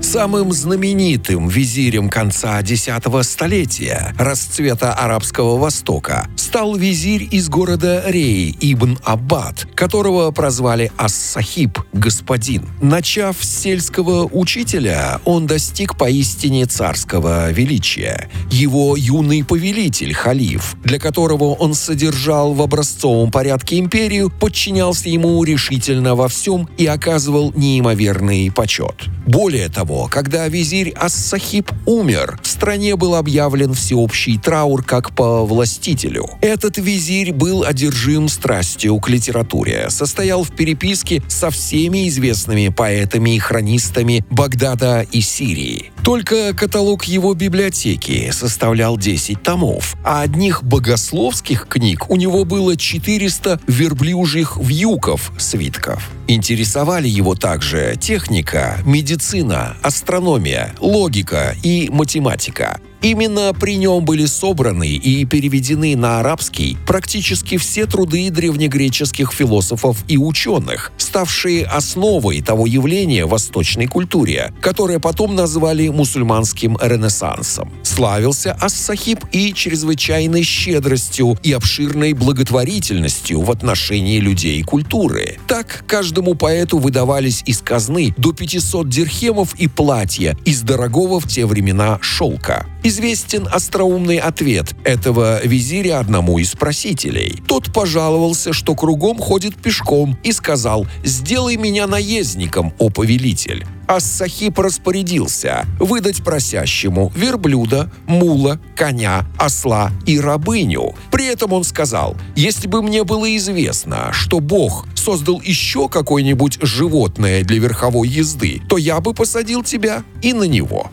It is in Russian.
Самым знаменитым визирем конца X столетия, расцвета Арабского Востока, стал визирь из города Рей Ибн Аббад, которого прозвали Ас-Сахиб, господин. Начав с сельского учителя, он достиг поистине царского величия. Его юный повелитель, халиф, для которого он содержал в образцовом порядке империю, подчинялся ему решительно во всем и оказывал неимоверный почет. Более того, когда визирь Ас-Сахиб умер, в стране был объявлен всеобщий траур как по властителю. Этот визирь был одержим страстью к литературе, состоял в переписке со всеми известными поэтами и хронистами Багдада и Сирии. Только каталог его библиотеки составлял 10 томов, а одних богословских книг у него было 400 верблюжьих вьюков свитков. Интересовали его также техника, медицина, астрономия, логика и математика. Именно при нем были собраны и переведены на арабский практически все труды древнегреческих философов и ученых, ставшие основой того явления в восточной культуре, которое потом назвали мусульманским ренессансом. Славился Ас-Сахиб и чрезвычайной щедростью и обширной благотворительностью в отношении людей и культуры. Так, каждому поэту выдавались из казны до 500 дирхемов и платья из дорогого в те времена шелка. Известен остроумный ответ этого визиря одному из просителей. Тот пожаловался, что кругом ходит пешком и сказал «Сделай меня наездником, о повелитель». Ас-Сахиб распорядился выдать просящему верблюда, мула, коня, осла и рабыню. При этом он сказал, если бы мне было известно, что Бог создал еще какое-нибудь животное для верховой езды, то я бы посадил тебя и на него.